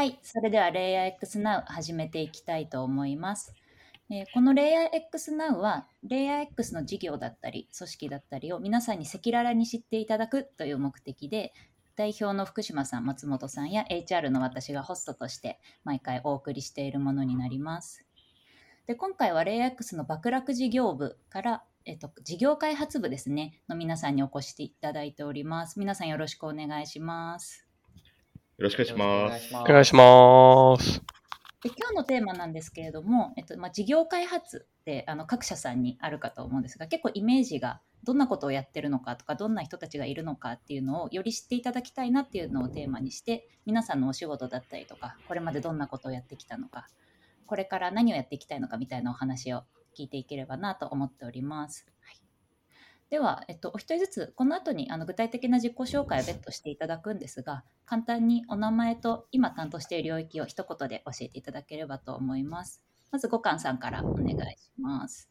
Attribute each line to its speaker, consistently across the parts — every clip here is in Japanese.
Speaker 1: はい、それでは LayerX Now 始めていきたいと思います。えー、この LayerX Now は LayerX の事業だったり組織だったりを皆さんに赤裸々に知っていただくという目的で代表の福島さん、松本さんや HR の私がホストとして毎回お送りしているものになります。で今回は LayerX の爆落事業部から、えっと、事業開発部ですねの皆さんにお越しいただいております。皆さんよろしくお願いします。
Speaker 2: よろしくお願いします。
Speaker 3: お願いします。
Speaker 1: で今日のテーマなんですけれども、えっとまあ、事業開発ってあの各社さんにあるかと思うんですが結構イメージがどんなことをやってるのかとかどんな人たちがいるのかっていうのをより知っていただきたいなっていうのをテーマにして皆さんのお仕事だったりとかこれまでどんなことをやってきたのかこれから何をやっていきたいのかみたいなお話を聞いていければなと思っております。では、えっと、お一人ずつこの後にあの具体的な自己紹介を別途していただくんですが簡単にお名前と今担当している領域を一言で教えていただければと思います。まず五感さんからお願いします。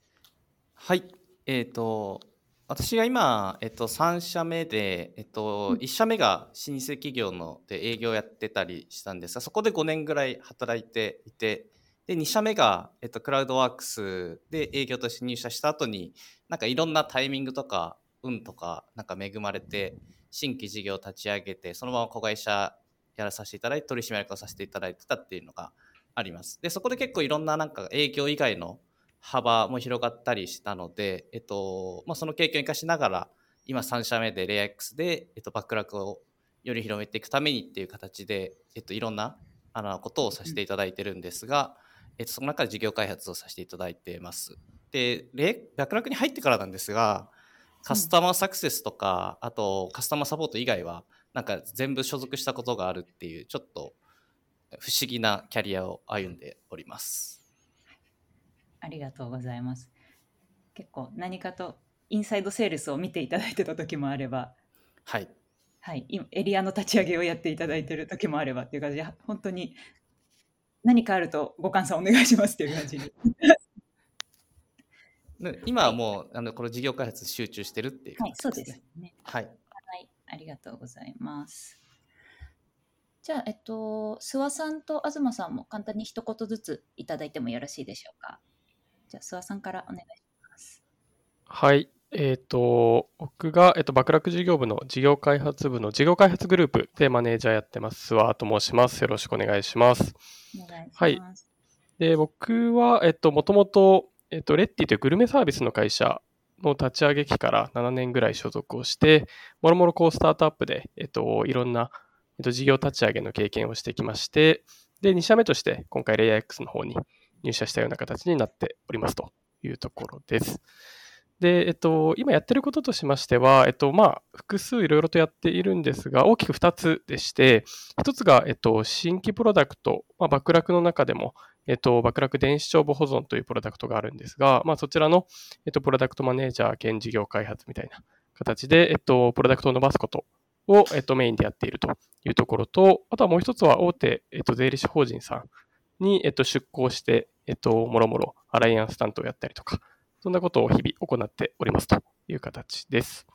Speaker 4: はい、えっ、ー、と私が今、えっと、3社目で、えっと、1社目が老舗企業ので営業やってたりしたんですがそこで5年ぐらい働いていてで2社目が、えっと、クラウドワークスで営業として入社した後になんかいろんなタイミングとか運とかなんか恵まれて新規事業を立ち上げてそのまま子会社やらさせていただいて取締役をさせていただいてたっていうのがあります。でそこで結構いろんななんか営業以外の幅も広がったりしたので、えっとまあ、その経験を生かしながら今3社目でレア X で、えっと、バックラックをより広めていくためにっていう形で、えっと、いろんなあのことをさせていただいてるんですが、えっと、その中で事業開発をさせていただいてます。で、楽々に入ってからなんですが、カスタマーサクセスとか、あとカスタマーサポート以外は、なんか全部所属したことがあるっていう、ちょっと不思議なキャリアを歩んでおります。
Speaker 1: ありがとうございます。結構何かとインサイドセールスを見ていただいてた時もあれば、
Speaker 4: はい。
Speaker 1: はい、今エリアの立ち上げをやっていただいてる時もあればっていう感じで本当に何かあるとご感想お願いしますっていう感じに
Speaker 4: 今はもうあのこの事業開発集中してるっていう、
Speaker 1: ね、はい、そうですね。
Speaker 4: はい。
Speaker 1: はい、ありがとうございます。じゃあ、えっと、諏訪さんと東さんも簡単に一言ずついただいてもよろしいでしょうか？じゃあ、諏訪さんからお願いします。
Speaker 3: はい。えっ、ー、と、僕が、えっ、ー、と、バクラク事業部の事業開発部の事業開発グループでマネージャーやってます、諏訪と申します。よろしくお願いします。
Speaker 1: お願いします。
Speaker 3: はい。で、僕は、えっ、と、もともと、えっと、レッティというグルメサービスの会社の立ち上げ期から7年ぐらい所属をして、もろもろこうスタートアップで、えっと、いろんな、えっと、事業立ち上げの経験をしてきまして、で、2社目として今回レイヤー X の方に入社したような形になっておりますというところです。で、えっと、今やってることとしましては、えっと、まあ、複数いろいろとやっているんですが、大きく2つでして、1つが、えっと、新規プロダクト、まあ、バックラクの中でも、えっと、バックラク電子帳簿保存というプロダクトがあるんですが、まあ、そちらの、えっと、プロダクトマネージャー兼事業開発みたいな形で、えっと、プロダクトを伸ばすことを、えっと、メインでやっているというところと、あとはもう一つは大手、えっと、税理士法人さんに、えっと、出向して、えっと、もろもろアライアンス担当をやったりとか、そんなことを日々行っておりますという形です。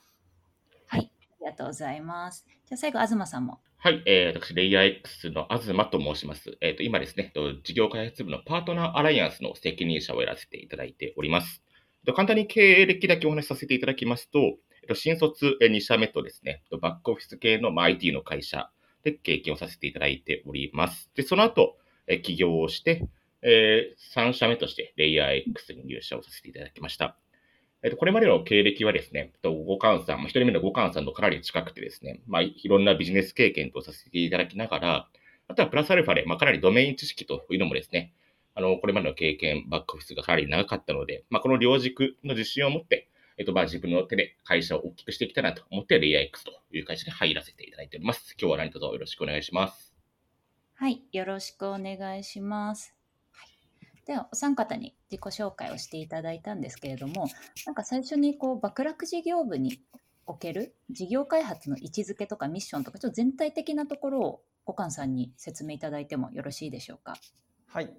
Speaker 1: はい、ありがとうございます。じゃあ最後、東さんも。
Speaker 2: はい、えー、私、レイヤー X の東と申します。えっ、ー、と、今ですね、事業開発部のパートナーアライアンスの責任者をやらせていただいております。簡単に経歴だけお話しさせていただきますと、新卒2社目とですね、バックオフィス系の IT の会社で経験をさせていただいております。で、その後、起業をして、えー、3社目としてレイヤー X に入社をさせていただきました。えっと、これまでの経歴はですね、五冠さん、一人目の五冠さんとかなり近くてですね、まあ、いろんなビジネス経験とさせていただきながら、あとはプラスアルファで、まあ、かなりドメイン知識というのもですね、あの、これまでの経験、バックオフィスがかなり長かったので、まあ、この両軸の自信を持って、えっと、まあ、自分の手で会社を大きくしていきたいなと思って、レイヤー X という会社に入らせていただいております。今日は何卒よろしくお願いします。
Speaker 1: はい、よろしくお願いします。ではお三方に自己紹介をしていただいたんですけれどもなんか最初にこう爆落事業部における事業開発の位置づけとかミッションとかちょっと全体的なところを五感さんに説明いただいてもよろしいでしょうか？
Speaker 4: はい、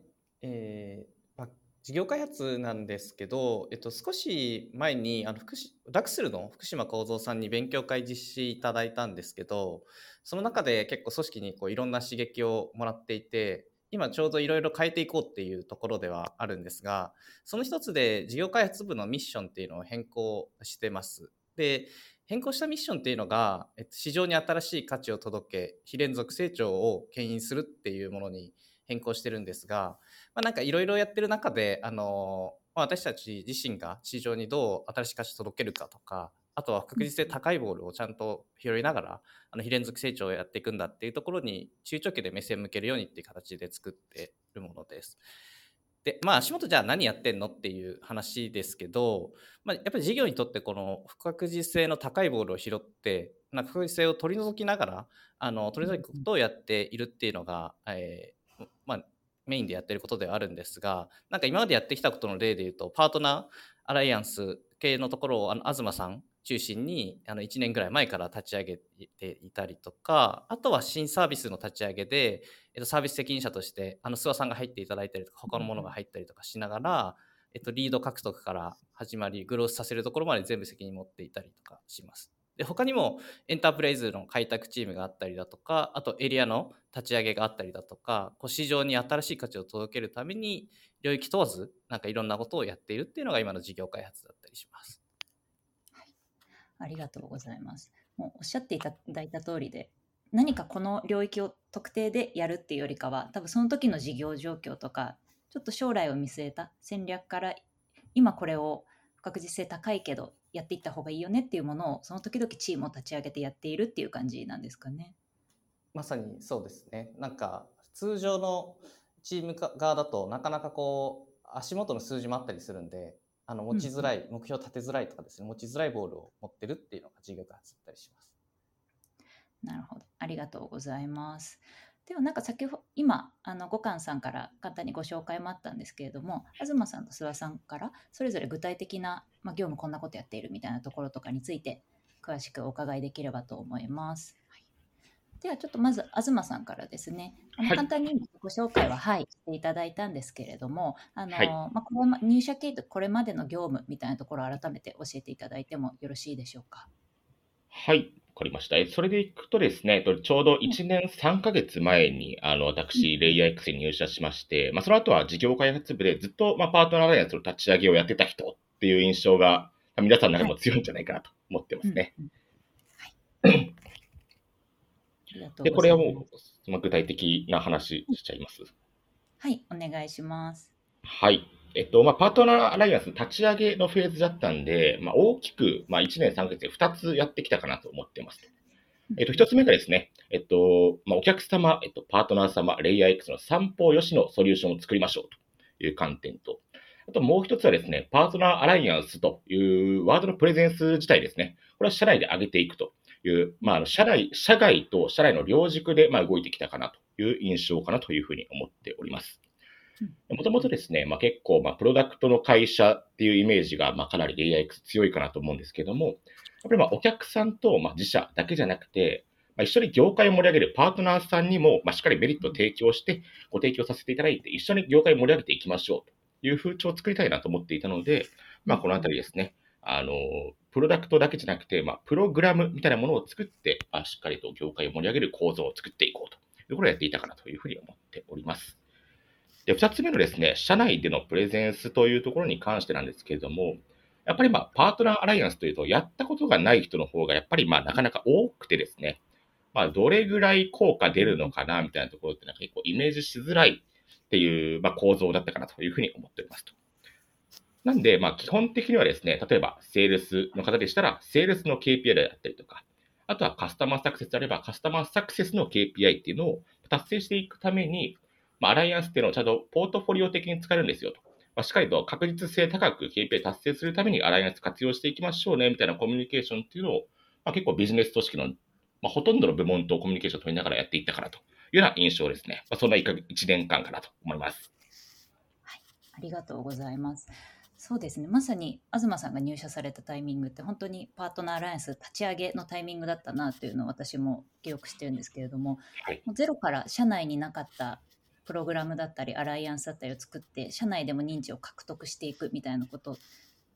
Speaker 4: えー、事業開発なんですけど、えっと、少し前にあの福ラクスルの福島幸三さんに勉強会実施いただいたんですけどその中で結構組織にこういろんな刺激をもらっていて今ちょうどいろいろ変えていこうっていうところではあるんですがその一つで事業開発部のミッションっていうのを変更してます。で変更したミッションっていうのが市場に新しい価値を届け非連続成長を牽引するっていうものに変更してるんですが、まあ、なんかいろいろやってる中で、あのま、私たち自身が市場にどう新しい価値を届けるかとか、あとは確実性高いボールをちゃんと拾いながら、あの非連続成長をやっていくんだっていうところに中長期で目線向けるようにっていう形で作ってるものです。で、まあ足元じゃあ何やってんのっていう話ですけど、まあ、やっぱり事業にとってこの不確実性の高いボールを拾って、不確実性を取り除きながら、あの取り除くことをやっているっていうのが、えまあ、メインでやってることではあるんですが、なんか今までやってきたことの例で言うと、パートナーアライアンス系のところをあの東さん中心にあの1年ぐらい前から立ち上げていたりとか、あとは新サービスの立ち上げで、えっと、サービス責任者としてあの諏訪さんが入っていただいたりとか、他のものが入ったりとかしながら、えっと、リード獲得から始まり、グロースさせるところまで全部責任持っていたりとかします。で他にもエンタープライズの開拓チームがあったりだとかあとエリアの立ち上げがあったりだとかこう市場に新しい価値を届けるために領域問わずなんかいろんなことをやっているっていうのが今の事業開発だったりします。
Speaker 1: ありがとうございます。もうおっしゃっていただいた通りで何かこの領域を特定でやるっていうよりかは多分その時の事業状況とかちょっと将来を見据えた戦略から今これを不確実性高いけどやっていった方がいいよねっていうものをその時々チームを立ち上げてやっているっていう感じなんですかね。
Speaker 4: まさにそうですね。なんか通常のチーム側だとなかなかこう足元の数字もあったりするんで、あの持ちづらい、うん、目標立てづらいとかですね、持ちづらいボールを持ってるっていうのが事業開発だったりします。
Speaker 1: なるほど、ありがとうございます。ではなんか先ほど今あの五感さんから簡単にご紹介もあったんですけれども東さんと諏訪さんからそれぞれ具体的な、まあ、業務こんなことやっているみたいなところとかについて詳しくお伺いできればと思います。はい、ではちょっとまず東さんからですねあの簡単にご紹介は、はい、していただいたんですけれどもあの、はい、まあ、これ入社経緯とこれまでの業務みたいなところを改めて教えていただいてもよろしいでしょうか？
Speaker 2: はいかりました。それでいくとですね、ちょうど1年3ヶ月前に、あの、私、レイヤー X に入社しまして、まあ、その後は事業開発部でずっと、まあ、パートナーアライアンスの立ち上げをやってた人っていう印象が、皆さんの中でも強いんじゃないかなと思ってますね。はい。で、これはもう、その具体的な話しちゃいます。
Speaker 1: はい、お願いします。
Speaker 2: はい。えっと、まあ、パートナーアライアンス立ち上げのフェーズだったんで、まあ、大きく、まあ、1年3ヶ月で2つやってきたかなと思ってます。えっと、1つ目がですね、えっと、まあ、お客様、えっと、パートナー様、レイヤー X の三方よしのソリューションを作りましょうという観点と、あともう一つはですね、パートナーアライアンスというワードのプレゼンス自体ですね。これは社内で上げていくという、まあ、社内、社外と社内の両軸で、まあ、動いてきたかなという印象かなというふうに思っております。もともとですね、まあ、結構、まあ、プロダクトの会社っていうイメージが、まあ、かなり AIX 強いかなと思うんですけども、やっぱりまあお客さんとまあ自社だけじゃなくて、まあ、一緒に業界を盛り上げるパートナーさんにも、まあ、しっかりメリットを提供して、ご提供させていただいて、一緒に業界を盛り上げていきましょうという風潮を作りたいなと思っていたので、まあ、このあたりですね、あの、プロダクトだけじゃなくて、まあ、プログラムみたいなものを作って、あしっかりと業界を盛り上げる構造を作っていこうというところをやっていたかなというふうに思っております。で、二つ目のですね、社内でのプレゼンスというところに関してなんですけれども、やっぱりまあ、パートナーアライアンスというと、やったことがない人の方がやっぱりまあ、なかなか多くてですね、まあ、どれぐらい効果出るのかな、みたいなところってのは結構イメージしづらいっていう、まあ、構造だったかなというふうに思っておりますと。なんで、まあ、基本的にはですね、例えば、セールスの方でしたら、セールスの KPI であったりとか、あとはカスタマーサクセスであれば、カスタマーサクセスの KPI っていうのを達成していくために、まあ、アライアンスっていうのをちゃんとポートフォリオ的に使えるんですよと。まあ、しっかりと確実性高く KPI 達成するためにアライアンス活用していきましょうね、みたいなコミュニケーションっていうのを、まあ、結構ビジネス組織の、まあ、ほとんどの部門とコミュニケーションを取りながらやっていったかなというような印象ですね。まあ、そんな 1, 1年間かなと思います。
Speaker 1: はい、ありがとうございます。そうですね。まさに東さんが入社されたタイミングって本当にパートナーアライアンス立ち上げのタイミングだったなというのを私も記憶してるんですけれども、はい、もうゼロから社内になかったプログラムだったりアライアンスだったりを作って社内でも認知を獲得していくみたいなことっ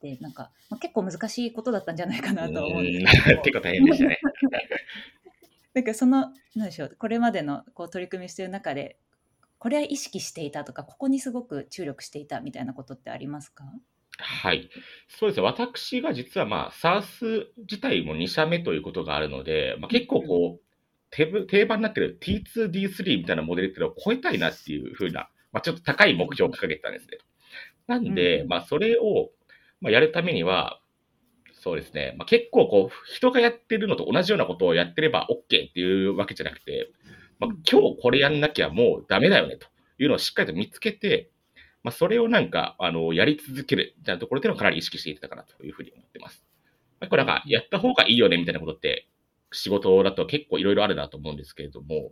Speaker 1: てなんか、まあ、結構難しいことだったんじゃないかなと思うんですけど。
Speaker 2: 結構大変でしたね。
Speaker 1: なんかその何でしょうこれまでのこう取り組みしてる中でこれは意識していたとかここにすごく注力していたみたいなことってありますか？
Speaker 2: はい。そうですね。私が実はまあ、SARS 自体も2社目ということがあるので、まあ、結構こう、定番定番になってる T2D3 みたいなモデルっていうのを超えたいなっていうふうな、まあ、ちょっと高い目標を掲げてたんですね。なんで、
Speaker 1: うん
Speaker 2: まあ、それを、まあ、やるためには、そうですね。まあ、結構こう、人がやってるのと同じようなことをやってれば OK っていうわけじゃなくて、まあ、今日これやんなきゃもうダメだよねというのをしっかりと見つけて、まあ、それをなんか、あの、やり続けるみたいなところっていうのをかなり意識していたかなというふうに思ってます。まあ、これなんか、やった方がいいよねみたいなことって、仕事だと結構いろいろあるなと思うんですけれども、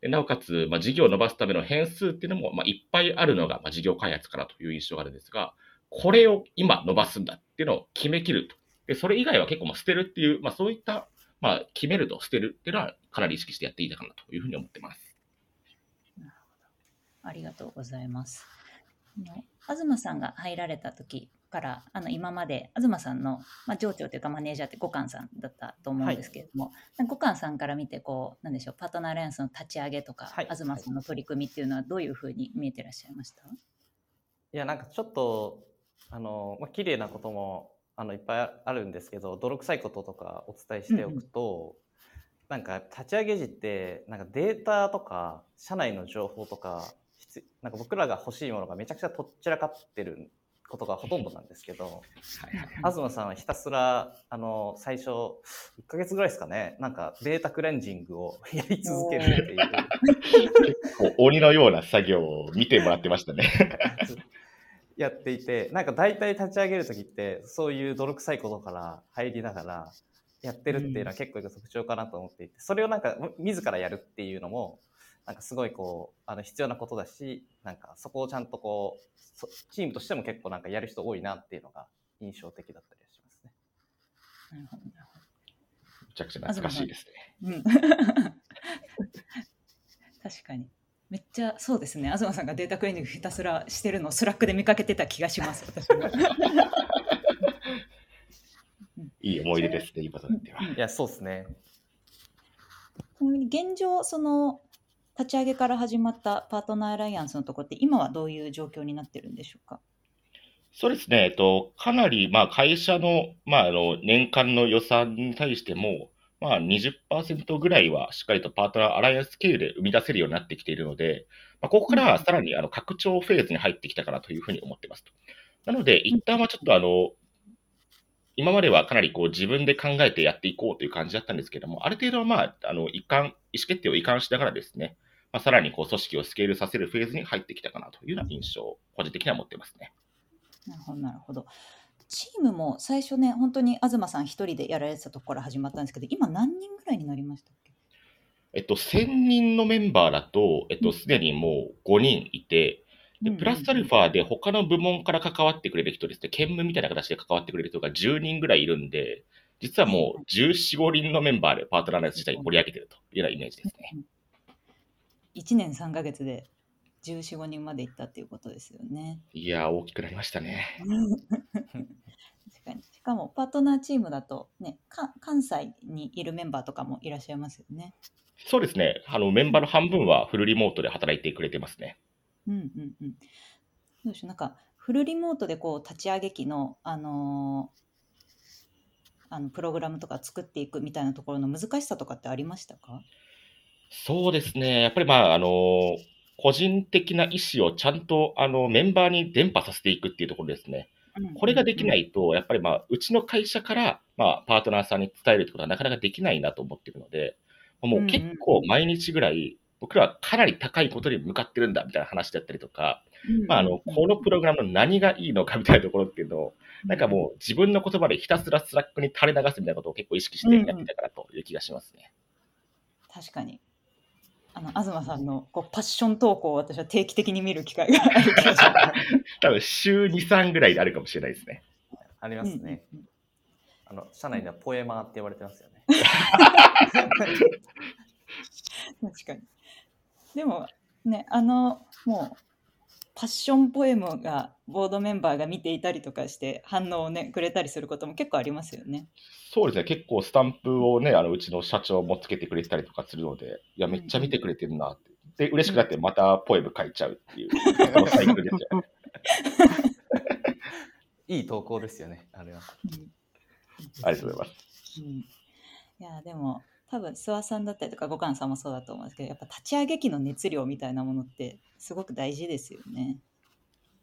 Speaker 2: でなおかつ、まあ、事業を伸ばすための変数っていうのも、まあ、いっぱいあるのが、まあ、事業開発かなという印象があるんですが、これを今伸ばすんだっていうのを決めきると。で、それ以外は結構もう捨てるっていう、まあ、そういった、まあ、決めると捨てるっていうのはかなり意識してやっていたかなというふうに思ってます。
Speaker 1: ありがとうございます。東さんが入られた時からあの今まで東さんの、まあ、上長というかマネージャーって五感さんだったと思うんですけれども、五感さんから見てこうなんでしょうパートナーアライアンスの立ち上げとか、
Speaker 4: はい
Speaker 1: 東さんの取り組みっていうのはどういうふうに見えてらっしゃいました？
Speaker 4: いやなんかちょっとあの、まあ綺麗なこともあのいっぱいあるんですけど泥臭いこととかお伝えしておくと、なんか立ち上げ時ってなんかデータとか社内の情報とか必なんか僕らが欲しいものがめちゃくちゃとっちらかってることがほとんどなんですけど東さんはひたすらあの最初1ヶ月ぐらいですかね。なんかデータクレンジングを やり続けるっていう。
Speaker 2: 鬼のような作業を見てもらってましたね。
Speaker 4: やっていてなんか大体立ち上げる時ってそういう泥臭いことから入りながらやってるっていうのは結構特徴かなと思っていてそれをなんか自らやるっていうのもなんかすごいこうあの必要なことだしなんかそこをちゃんとこうそチームとしても結構なんかやる人多いなっていうのが印象的だったりはしますね。
Speaker 1: なるほどなるほ
Speaker 2: めちゃくちゃ懐かしいですね。
Speaker 1: どうん。確かに。めっちゃそうですね。東さんがデータクリーニングひたすらしてるのをスラックで見かけてた気がします私も
Speaker 2: いい思い出ですね、今となっては。
Speaker 4: いやそうですね。
Speaker 1: ちなみに現状その立ち上げから始まったパートナーアライアンスのところって今はどういう状況になってるんでしょうか？
Speaker 2: そうですね、えっと、かなり、まあ、会社の、まあ、あの、年間の予算に対しても、まあ、20%ぐらいはしっかりとパートナーアライアンス経由で生み出せるようになってきているので、まあ、ここからはさらにあの拡張フェーズに入ってきたかなというふうに思ってますと。なので、一旦はちょっとあの、今まではかなりこう自分で考えてやっていこうという感じだったんですけども、ある程度はまあ、あの、一貫、意思決定を移管しながらですね、まあ、さらにこう組織をスケールさせるフェーズに入ってきたかなというような印象を個人的には持ってますね。
Speaker 1: なるほどなるほど。チームも最初ね本当に東さん一人でやられてたところから始まったんですけど今何人ぐらいになりましたっけ？
Speaker 2: えっと、1000人のメンバーだと、えっと、すでにもう5人いて、でプラスアルファで他の部門から関わってくれる人ですね、兼務みたいな形で関わってくれる人が10人ぐらいいるんで、実はもう14、5人のメンバーでパートナーのやつ自体に盛り上げてるというようなイメージですね。
Speaker 1: 1年3ヶ月で14、5人まで行ったっていうことですよね。
Speaker 2: いやー、大きくなりましたね。
Speaker 1: 確かにしかもパートナーチームだと、ね、か関西にいるメンバーとかもいらっしゃいますよね。
Speaker 2: そうですね。あの、メンバーの半分はフルリモートで働いてくれてますね。
Speaker 1: うんうんうん。どうでしょうなんかフルリモートでこう立ち上げ機の、あのーあのプログラムとか作っていくみたいなところの難しさとかってありましたか？
Speaker 2: そうですね。やっぱりまあ、あの、個人的な意思をちゃんと、あの、メンバーに伝播させていくっていうところですね。これができないと、やっぱりまあ、うちの会社から、まあ、パートナーさんに伝えるってことはなかなかできないなと思ってるので、もう結構毎日ぐらい、僕らはかなり高いことに向かってるんだみたいな話だったりとか、まあ、あの、このプログラムの何がいいのかみたいなところっていうのを、なんかもう自分の言葉でひたすらスラックに垂れ流すみたいなことを結構意識してやってたかなという気がしますね。
Speaker 1: 確かに。あの東さんのこうパッション投稿を私は定期的に見る機会がある気がします。
Speaker 2: 多分週2、3ぐらいであるかもしれないですね。
Speaker 4: ありますね。
Speaker 1: うんうんうん
Speaker 4: あの社内ではポエマーって言われてますよね。
Speaker 1: 確かに。でも、ね、あの、もう、パッションポエムがボードメンバーが見ていたりとかして反応をねくれたりすることも結構ありますよね。
Speaker 2: そうですね、結構スタンプをね、あのうちの社長もつけてくれてたりとかするので、いや、めっちゃ見てくれてるなって。で、嬉しくなってまたポエム書いちゃうっていう、サイクルですよね。
Speaker 4: いい投稿ですよね、あれは。
Speaker 1: うん
Speaker 2: ありがとうございます。
Speaker 1: うん、いやでも多分諏訪さんだったりとか五感さんもそうだと思うんですけどやっぱ立ち上げ機の熱量みたいなものってすごく大事ですよね。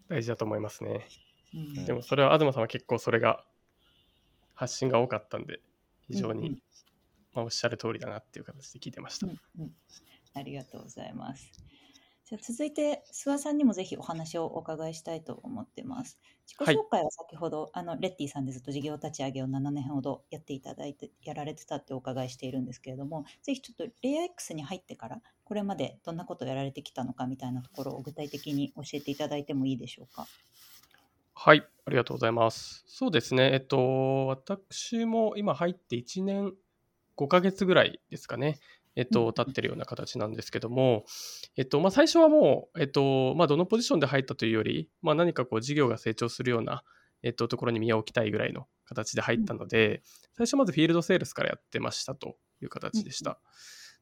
Speaker 3: 大事だと思いますね。
Speaker 1: うん
Speaker 3: でもそれは東さんは結構それが発信が多かったんで、非常に、
Speaker 1: うんうん
Speaker 3: まあ、おっしゃる通りだなっていう形で聞いてました。
Speaker 1: うんうんありがとうございます。じゃあ続いて諏訪さんにもぜひお話をお伺いしたいと思ってます。自己紹介は先ほど、あのレッティさんでずっと事業立ち上げを7年ほどやっていただいてやられてたってお伺いしているんですけれども、ぜひちょっとレイヤー X に入ってからこれまでどんなことをやられてきたのかみたいなところを具体的に教えていただいてもいいでしょうか？
Speaker 3: はい、ありがとうございます。そうですね、えっと、私も今入って1年5ヶ月ぐらいですかね、えっと、
Speaker 1: うん
Speaker 3: 経ってるような形なんですけども、えっと、まあ、最初はもう、えっと、まあ、どのポジションで入ったというより、まあ、何かこう、事業が成長するような、えっと、ところに身を置きたいぐらいの形で入ったので、最初まずフィールドセールスからやってましたという形でした。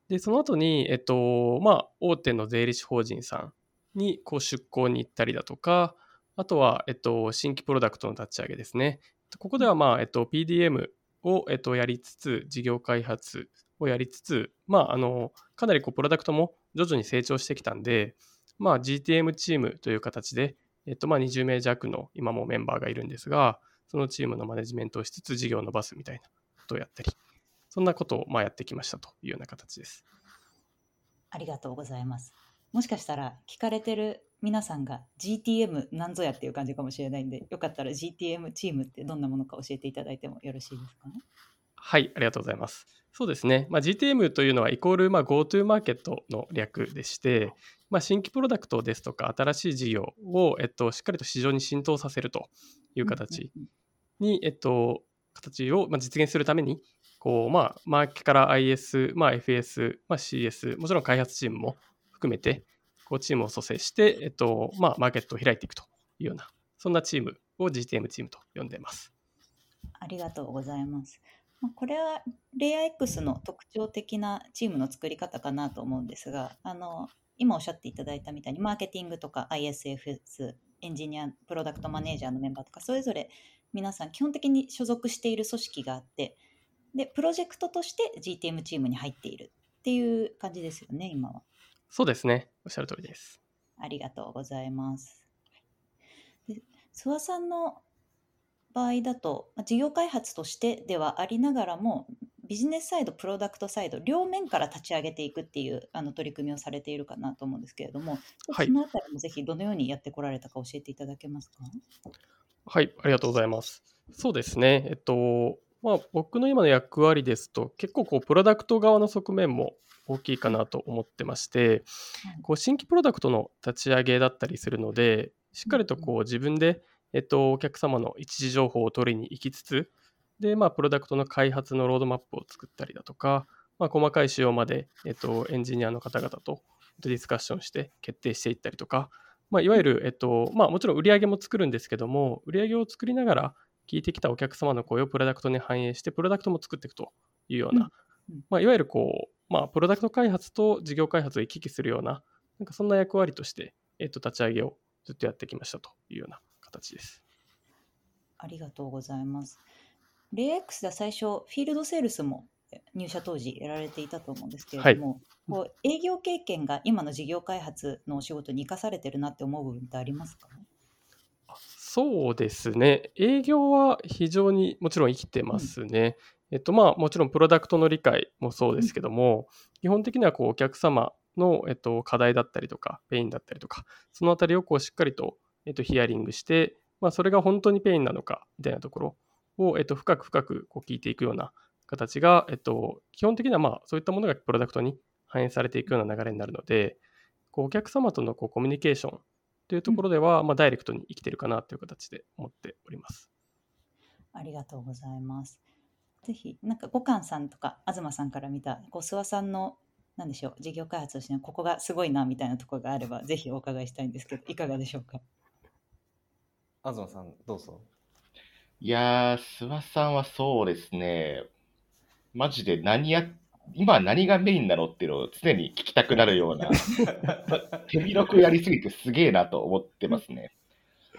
Speaker 3: で、その後に、えっと、まあ、大手の税理士法人さんにこう出向に行ったりだとか、あとは、えっと、新規プロダクトの立ち上げですね。ここでは、まあ、えっと、PDM を、えっと、やりつつ、事業開発をやりつつ、まあ、あの、かなりこう、プロダクトも徐々に成長してきたんで、まあ、GTM チームという形で、えっと、まあ、20名弱の今もメンバーがいるんですが、そのチームのマネジメントをしつつ、事業を伸ばすみたいなことをやったり、そんなことを、まあ、やってきましたというような形です。
Speaker 1: ありがとうございます。もしかしたら聞かれてる皆さんが GTM なんぞやっていう感じかもしれないんで、よかったら GTM チームってどんなものか教えていただいてもよろしいですかね？
Speaker 3: はい、ありがとうございます。そうですね、まあ、GTM というのはイコール、まあ、GoTo マーケットの略でして、まあ、新規プロダクトですとか新しい事業を、えっと、しっかりと市場に浸透させるという形に、えっと、形をまあ実現するために、こう、まあ、マーケから IS、まあ、FS、まあ、CS、もちろん開発チームも含めて、こう、チームを蘇生して、えっと、まあ、マーケットを開いていくというような、そんなチームを GTM チームと呼んでいます。
Speaker 1: ありがとうございます。まあ、これはレイヤー X の特徴的なチームの作り方かなと思うんですが、あの今おっしゃっていただいたみたいにマーケティングとか ISFS、エンジニア、プロダクトマネージャーのメンバーとか、それぞれ皆さん基本的に所属している組織があって、で、プロジェクトとして GTM チームに入っているっていう感じですよね、今は。
Speaker 3: そうですね、おっしゃる通りです。
Speaker 1: ありがとうございます。で諏訪さんの場合だと、まあ事業開発としてではありながらも、ビジネスサイド、プロダクトサイド、両面から立ち上げていくっていうあの取り組みをされているかなと思うんですけれども、
Speaker 3: はい
Speaker 1: そのあたりもぜひどのようにやってこられたか教えていただけますか？
Speaker 3: はい、ありがとうございます。そうですね、えっと、まあ、僕の今の役割ですと、結構こう、プロダクト側の側面も大きいかなと思ってまして、こう新規プロダクトの立ち上げだったりするので、しっかりとこう自分で、えっと、お客様の一時情報を取りに行きつつ、で、まあ、プロダクトの開発のロードマップを作ったりだとか、まあ、細かい仕様まで、えっと、エンジニアの方々とディスカッションして決定していったりとか、まあ、いわゆる、えっと、まあ、もちろん売上も作るんですけども、売上を作りながら、聞いてきたお客様の声をプロダクトに反映して、プロダクトも作っていくというような、まあ、いわゆるこう、まあ、プロダクト開発と事業開発を行き来するような、なんかそんな役割として、えっと、立ち上げをずっとやってきましたというような形です。
Speaker 1: ありがとうございます。レイ X では最初、フィールドセールスも入社当時やられていたと思うんですけれども、こう営業経験が今の事業開発のお仕事に生かされてるなって思う部分ってありますか？
Speaker 3: そうですね。営業は非常にもちろん生きてますね。えっと、まあ、もちろんプロダクトの理解もそうですけども、基本的にはこうお客様の、えっと、課題だったりとか、ペインだったりとか、そのあたりをこうしっかりと、えっと、ヒアリングして、まあ、それが本当にペインなのかみたいなところを、えっと、深く深くこう聞いていくような形が、えっと、基本的にはまあそういったものがプロダクトに反映されていくような流れになるので、こうお客様とのこうコミュニケーションというところでは、まあ、ダイレクトに生きてるかなという形で思っております。
Speaker 1: ありがとうございます。ぜひ、なんか五感さんとか東さんから見た、こう諏訪さんの、なんでしょう、事業開発としてここがすごいなみたいなところがあれば、ぜひお伺いしたいんですけど、いかがでしょうか？
Speaker 4: 東さん、どうぞ。
Speaker 2: いやー、諏訪さんはそうですね。マジで何や、今何がメインなのっていうのを常に聞きたくなるような、手広くやりすぎてすげえなと思ってますね。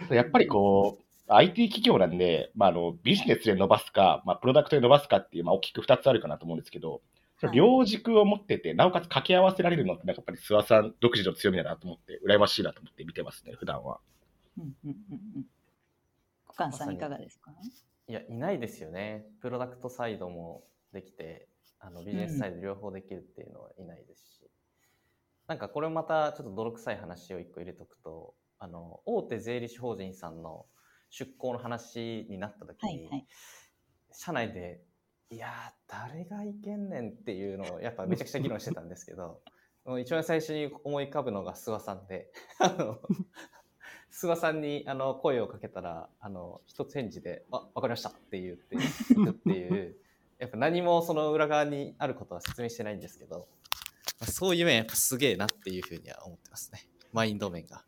Speaker 2: やっぱりこう、IT 企業なんで、まあ、あのビジネスで伸ばすか、まあ、プロダクトで伸ばすかっていう、まあ、大きく2つあるかなと思うんですけど、その両軸を持ってて、なおかつ掛け合わせられるのって、なんかやっぱり諏訪さん独自の強みだなと思って、羨ましいなと思って見てますね、普段は。うんうんうん
Speaker 1: うん。小菅さん、いかがですか？
Speaker 4: いや、いないですよね。プロダクトサイドもできて、あのビジネスサイド両方できるっていうのはいないですし、うん、なんかこれまたちょっと泥臭い話を一個入れとくと、あの大手税理士法人さんの出向の話になった時に、はいはい、社内でいや誰がいけんねんっていうのをやっぱめちゃくちゃ議論してたんですけど一番最初に思い浮かぶのが諏訪さんで諏訪さんにあの声をかけたらあの一つ返事で「あ分かりました」って言って 行くっていうやっぱ何もその裏側にあることは説明してないんですけどそういう面やっぱすげえなっていうふうには思ってますねマインド面が。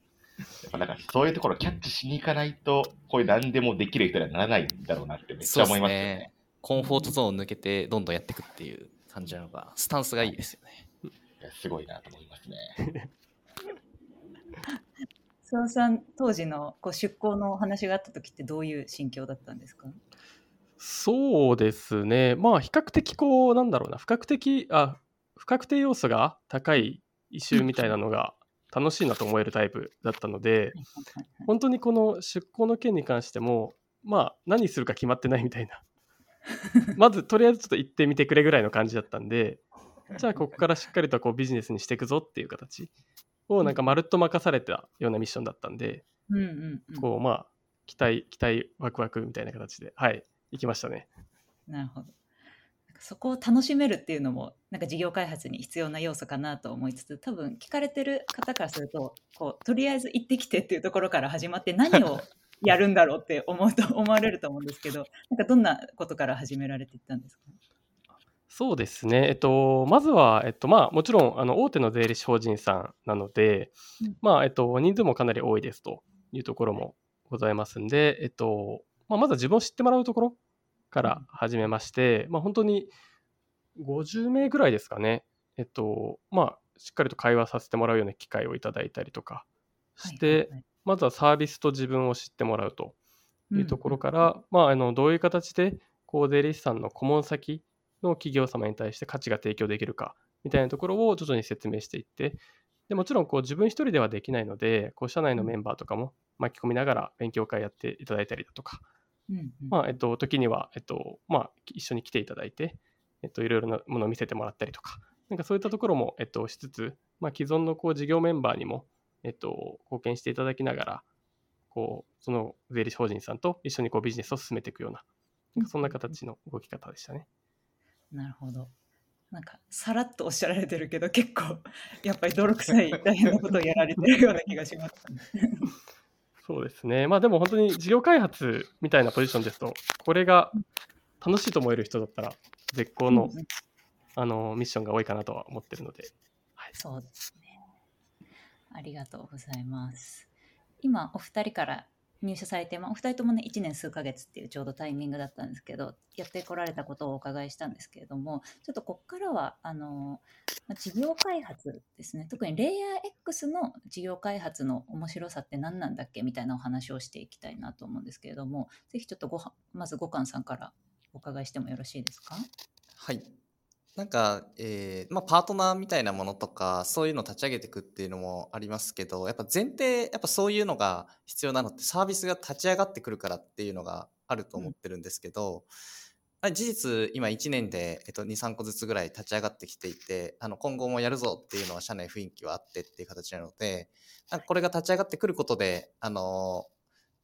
Speaker 2: なんかそういうところキャッチしに行かないと、こういう何でもできる人にはならないんだろうなってめっちゃ思いますよね。ね
Speaker 4: コンフォートゾーンを抜けてどんどんやっていくっていう感じなのが、スタンスがいいですよね。い
Speaker 2: やすごいなと思いますね。
Speaker 1: さん、当時のこう出向のお話があった時ってどういう心境だったんですか？
Speaker 3: そうですね。まあ比較的こう、なんだろうな、不確定、あ、不確定要素が高いイシューみたいなのが楽しいなと思えるタイプだったので、本当にこの出向の件に関しても、まあ、何するか決まってないみたいな。まず、とりあえずちょっと行ってみてくれぐらいの感じだったんで、じゃあ、ここからしっかりとこうビジネスにしていくぞっていう形を、なんかまるっと任されたようなミッションだったんで、こう、まあ、期待、期待、ワクワクみたいな形で、はい、行きましたね。
Speaker 1: なるほど。そこを楽しめるっていうのもなんか事業開発に必要な要素かなと思いつつ多分聞かれてる方からするとこうとりあえず行ってきてっていうところから始まって何をやるんだろうって思うと思われると思うんですけどなんかどんなことから始められていったんですか？
Speaker 3: そうですね、えっと、まずは、えっとまあ、もちろんあの大手の税理士法人さんなので、うん、まあえっと、人数もかなり多いですというところもございますんで、えっとまあ、まずは自分を知ってもらうところから始めまして、まあ、本当に50名ぐらいですかね、えっと、まあ、しっかりと会話させてもらうような機会をいただいたりとかして、はいはい。はい、まずはサービスと自分を知ってもらうというところから、うん、まあ、あのどういう形でこう税理士さんの顧問先の企業様に対して価値が提供できるかみたいなところを徐々に説明していってでもちろんこう自分一人ではできないのでこう社内のメンバーとかも巻き込みながら勉強会やっていただいたりだとか、うんうん、まあえっと、時には、えっとまあ、一緒に来ていただいて、えっと、いろいろなものを見せてもらったりとか、なんかそういったところも、えっと、しつつ、まあ、既存のこう事業メンバーにも、えっと、貢献していただきながら、こうその税理士法人さんと一緒にこうビジネスを進めていくような、なんかそんな形の動き方でしたね。
Speaker 1: なるほど。なんかさらっとおっしゃられてるけど結構やっぱり泥臭い 大変なことをやられてるような気がします、ね、
Speaker 3: そうですね。まあでも本当に事業開発みたいなポジションですと、これが楽しいと思える人だったら、絶好の、うん、あのミッションが多いかなとは思ってるので、
Speaker 1: はい。そうですね。ありがとうございます。今、お二人から入社されて、まあ、お二人ともね1年数ヶ月っていうちょうどタイミングだったんですけどやってこられたことをお伺いしたんですけれどもちょっとここからはあの、まあ、事業開発ですね。特にレイヤー X の事業開発の面白さって何なんだっけみたいなお話をしていきたいなと思うんですけれどもぜひちょっとごまず五感さんからお伺いしてもよろしいですか？
Speaker 4: はい。なんか、えーまあ、パートナーみたいなものとか、そういうのを立ち上げていくっていうのもありますけど、やっぱ前提、やっぱそういうのが必要なのって、サービスが立ち上がってくるからっていうのがあると思ってるんですけど、うん、事実、今1年で、えっと、2、3個ずつぐらい立ち上がってきていて、あの今後もやるぞっていうのは社内雰囲気はあってっていう形なので、なんかこれが立ち上がってくることで、あの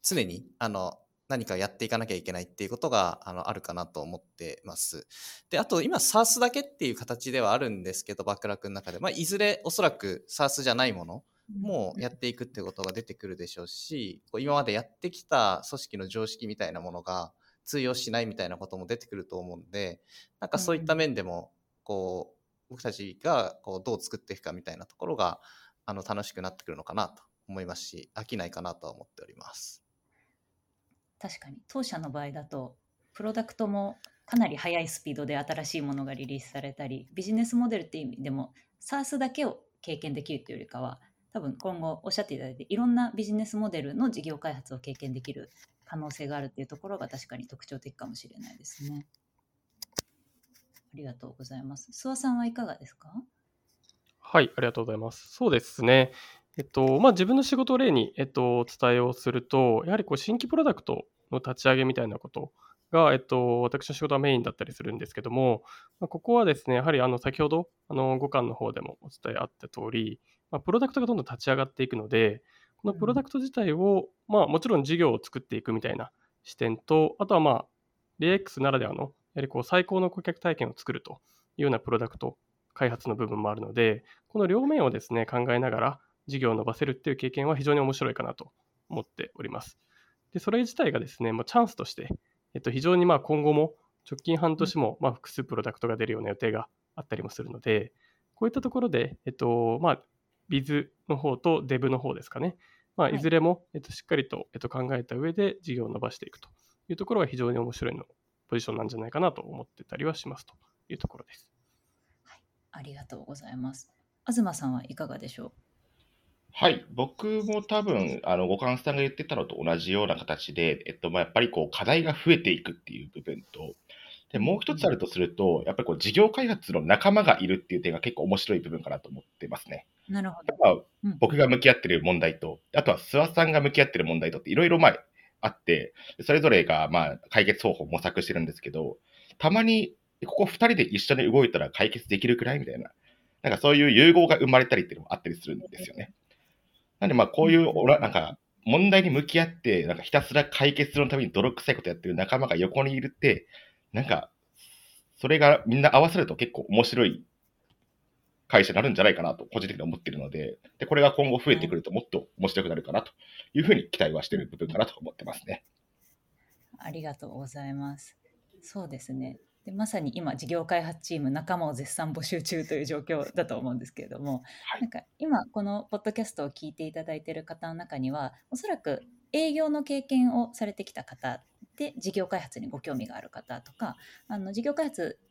Speaker 4: 常にあの何かやっていかなきゃいけないっていうことがあのあるかなと思ってます。で、あと今 SARS だけっていう形ではあるんですけど、バックラックの中で、まあ、いずれおそらく SARS じゃないものもやっていくっていうことが出てくるでしょうし、こう今までやってきた組織の常識みたいなものが通用しないみたいなことも出てくると思うんで、なんかそういった面でも、こう、僕たちがこうどう作っていくかみたいなところがあの楽しくなってくるのかなと思いますし飽きないかなとは思っております。
Speaker 1: 確かに当社の場合だとプロダクトもかなり速いスピードで新しいものがリリースされたりビジネスモデルっていう意味でも SARS だけを経験できるというよりかは多分今後おっしゃっていただいていろんなビジネスモデルの事業開発を経験できる可能性があるっていうところが確かに特徴的かもしれないですね。ありがとうございます。諏訪さんはいかがですか？
Speaker 3: はい、ありがとうございます。そうですね。えっと、まあ、自分の仕事を例に、えっと、お伝えをすると、やはりこう新規プロダクトの立ち上げみたいなことが、えっと、私の仕事はメインだったりするんですけども、まあ、ここはですね、やはりあの先ほどあの5巻の方でもお伝えあった通り、まあ、プロダクトがどんどん立ち上がっていくので、このプロダクト自体を、まあ、もちろん事業を作っていくみたいな視点と、あとはまあ、DX ならではの、やはりこう最高の顧客体験を作るというようなプロダクト開発の部分もあるので、この両面をですね、考えながら事業を伸ばせるっていう経験は非常に面白いかなと思っております。で、それ自体がですね、もうチャンスとして、えっと、非常にまあ今後も直近半年もまあ複数プロダクトが出るような予定があったりもするので、こういったところで、えっと、まあ、ビズの方とデブの方ですかね。まあ、
Speaker 1: はい
Speaker 3: いずれも、えっと、しっかりと、えっと、考えた上で事業を伸ばしていくというところが非常に面白いのポジションなんじゃないかなと思ってたりはしますというところです。
Speaker 1: ありがとうございます。東さんはいかがでしょ
Speaker 2: はい、僕も多分、あの、五感さんが言ってたのと同じような形で、えっと、まあ、やっぱりこう、課題が増えていくっていう部分と、で、もう一つあるとすると、やっぱりこう、事業開発の仲間がいるっていう点が結構面白い部分かなと思ってますね。
Speaker 1: うなるほど。
Speaker 2: まあ
Speaker 1: うん
Speaker 2: 僕が向き合ってる問題と、あとは諏訪さんが向き合ってる問題とっていろいろまああって、それぞれがまあ解決方法を模索してるんですけど、たまにここ二人で一緒に動いたら解決できるくらいみたいな、なんかそういう融合が生まれたりっていうのもあったりするんですよね。なんでまあこういうおら、なんか問題に向き合って、なんかひたすら解決するために泥臭いことやってる仲間が横にいるって、なんか、それがみんな合わせると結構面白い会社になるんじゃないかなと、個人的には思ってるので、で、これが今後増えてくるともっと面白くなるかなというふうに期待はしている部分かなと思ってますね。
Speaker 1: ありがとうございます。そうですね。でまさに今事業開発チーム仲間を絶賛募集中という状況だと思うんですけれども、
Speaker 2: はい。
Speaker 1: なんか今このポッドキャストを聞いていただいている方の中にはおそらく営業の経験をされてきた方で事業開発にご興味がある方とかあの事業開発、まあ、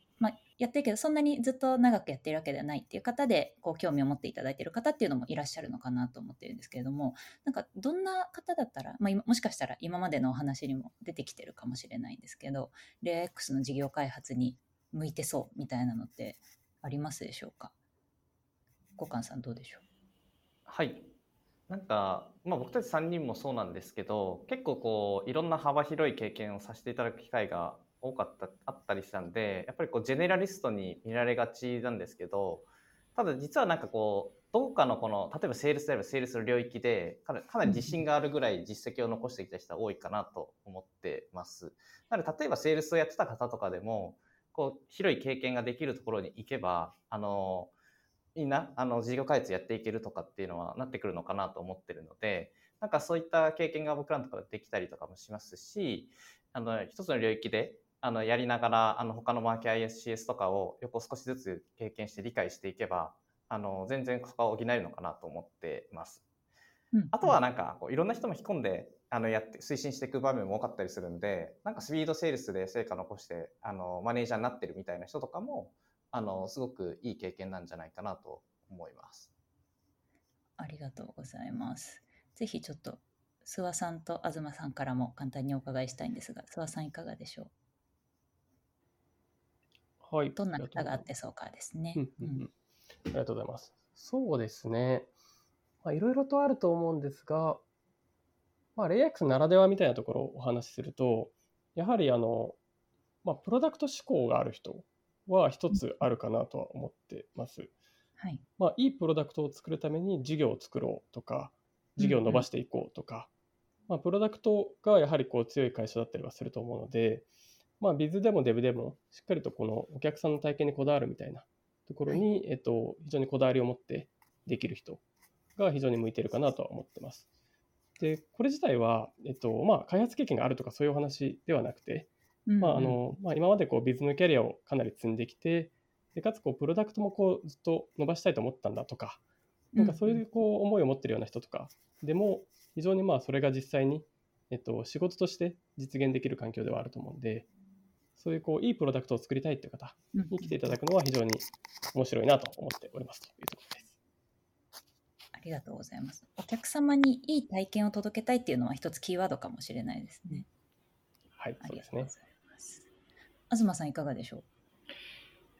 Speaker 1: やってるけどそんなにずっと長くやってるわけではないっていう方でこう興味を持っていただいてる方っていうのもいらっしゃるのかなと思ってるんですけれどもなんかどんな方だったら、まあ、もしかしたら今までのお話にも出てきてるかもしれないんですけどレア X の事業開発に向いてそうみたいなのってありますでしょうか？五感さんどうでしょう？
Speaker 4: はい。なんか、まあ、僕たち3人もそうなんですけど結構こういろんな幅広い経験をさせていただく機会が多かったあったりしたんでやっぱりこうジェネラリストに見られがちなんですけどただ実はなんかこうどこかのこの例えばセールスであればセールスの領域でかなり自信があるぐらい実績を残してきた人は多いかなと思ってます。なので例えばセールスをやってた方とかでもこう広い経験ができるところに行けばあのみんなあの事業開発やっていけるとかっていうのはなってくるのかなと思ってるのでなんかそういった経験が僕らのところでできたりとかもしますしあの一つの領域であのやりながらあの他のマーケ ISCS とかを横少しずつ経験して理解していけばあの全然そこは補えるのかなと思ってます。
Speaker 1: うん
Speaker 4: あとはなんかこういろんな人も引き込んであのやって推進していく場面も多かったりするんでなんかスピードセールスで成果残してあのマネージャーになってるみたいな人とかもあのすごくいい経験なんじゃないかなと思います。
Speaker 1: ありがとうございます。ぜひちょっと諏訪さんと東さんからも簡単にお伺いしたいんですが、諏訪さんいかがでしょ
Speaker 3: はい。
Speaker 1: うどんな方があってそうかですね。
Speaker 3: うんうん
Speaker 1: う
Speaker 3: うんんありがとうございます。そうですね。まあ、いろいろとあると思うんですが、まあ、レイアックスならではみたいなところをお話しすると、やはりあの、まあ、プロダクト志向がある人は一つあるかなとは思ってます。
Speaker 1: はい。
Speaker 3: まあ、いいプロダクトを作るために事業を作ろうとか、事業を伸ばしていこうとか、まあ、プロダクトがやはりこう強い会社だったりはすると思うので、まあ、ビズでもデブでもしっかりとこのお客さんの体験にこだわるみたいなところに、えっと、非常にこだわりを持ってできる人が非常に向いているかなとは思ってます。で、これ自体は、えっとまあ、開発経験があるとかそういうお話ではなくて、
Speaker 1: うん
Speaker 3: まああのまあ、今までこうビズのキャリアをかなり積んできて、でかつこうプロダクトもこうずっと伸ばしたいと思ったんだとか、なんかそういうこう思いを持ってるような人とかでも非常にまあそれが実際に、えっと、仕事として実現できる環境ではあると思うんで、そういうこういいプロダクトを作りたいっていう方
Speaker 1: うん
Speaker 3: に来ていただくのは非常に面白いなと思っておりますというところです。
Speaker 1: ありがとうございます。お客様にいい体験を届けたいっていうのは一つキーワードかもしれないですね。
Speaker 3: はい、
Speaker 1: あ
Speaker 3: そうですね
Speaker 1: りがとうござい。ます。東さんいかがでしょう？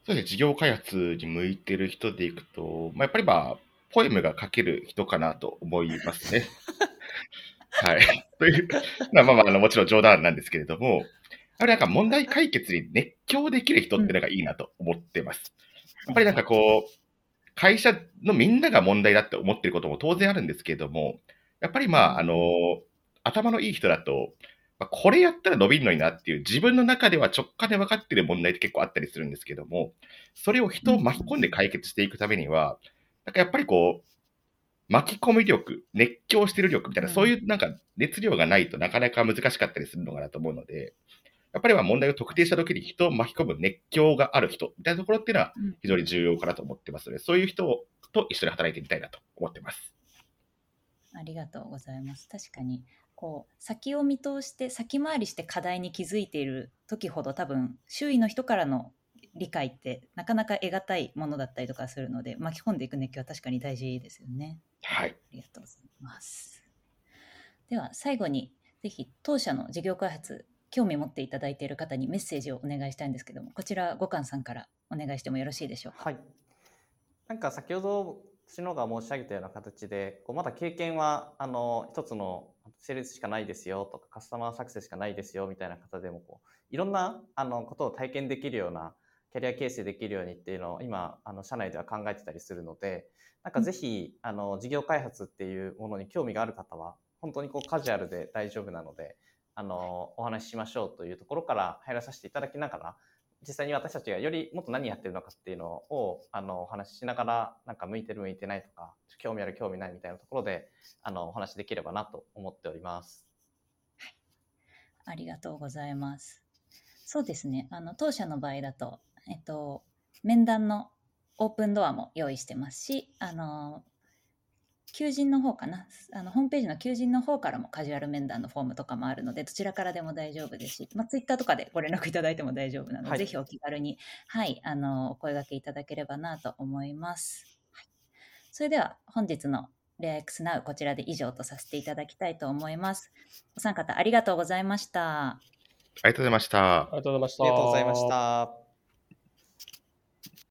Speaker 2: そうですね、事業開発に向いてる人でいくと、まあ、やっぱりまあ、ポエムが書ける人かなと思いますね。はい。という、まあまあもちろん冗談なんですけれども、ぱりなんか問題解決に熱狂できる人ってのがいいなと思ってます。やっぱりなんかこう、会社のみんなが問題だって思ってることも当然あるんですけれども、やっぱりまあ、あの、頭のいい人だと、まあこれやったら伸びるのになっていう自分の中では直感で分かってる問題って結構あったりするんですけども、それを人を巻き込んで解決していくためには、なんかやっぱりこう、巻き込み力、熱狂してる力みたいな、
Speaker 1: うん。
Speaker 2: そういうなんか熱量がないとなかなか難しかったりするのかなと思うので、やっぱりは問題を特定した時に人を巻き込む熱狂がある人みたいなところっていうのは
Speaker 1: うん
Speaker 2: 非常に重要かなと思ってますので、そういう人と一緒に働いてみたいなと思ってます。
Speaker 1: ありがとうございます。確かにこう先を見通して先回りして課題に気づいている時ほど多分周囲の人からの理解ってなかなか得難いものだったりとかするので巻き込んでいく熱狂は確かに大事ですよね。
Speaker 2: はい。
Speaker 1: ありがとうございます。では最後にぜひ当社の事業開発興味持っていただいている方にメッセージをお願いしたいんですけどもこちら五感さんからお願いしてもよろしいでしょうか？
Speaker 4: はい。なんか先ほど私のが申し上げたような形で、こうまだ経験はあの一つのセールスしかないですよとか、カスタマーサクセスしかないですよみたいな方でもこう、いろんなあのことを体験できるようなキャリア形成できるようにっていうのを今、あの社内では考えてたりするので、なんかぜひ、あの事業開発っていうものに興味がある方は、本当にこうカジュアルで大丈夫なので、あのお話ししましょうというところから入らさせていただきながら、実際に私たちがよりもっと何やってるのかっていうのをあのお話ししながらなんか向いてる向いてないとか興味ある興味ないみたいなところであのお話しできればなと思っております。
Speaker 1: ありがとうございます。そうですね。あの当社の場合だと、えっと面談のオープンドアも用意してますし、あの求人の方かな？あのホームページの求人の方からもカジュアル面談のフォームとかもあるので、どちらからでも大丈夫ですし、まあ、ツイッターとかでご連絡いただいても大丈夫なので、
Speaker 4: はい
Speaker 1: ぜひお気軽に、はい、あのお声掛けいただければなと思います。はい、それでは本日のレア X Now こちらで以上とさせていただきたいと思います。お三方ありがとうございました。
Speaker 2: ありがとうございました
Speaker 3: あ。りがとうございました。
Speaker 4: ありがとうございました。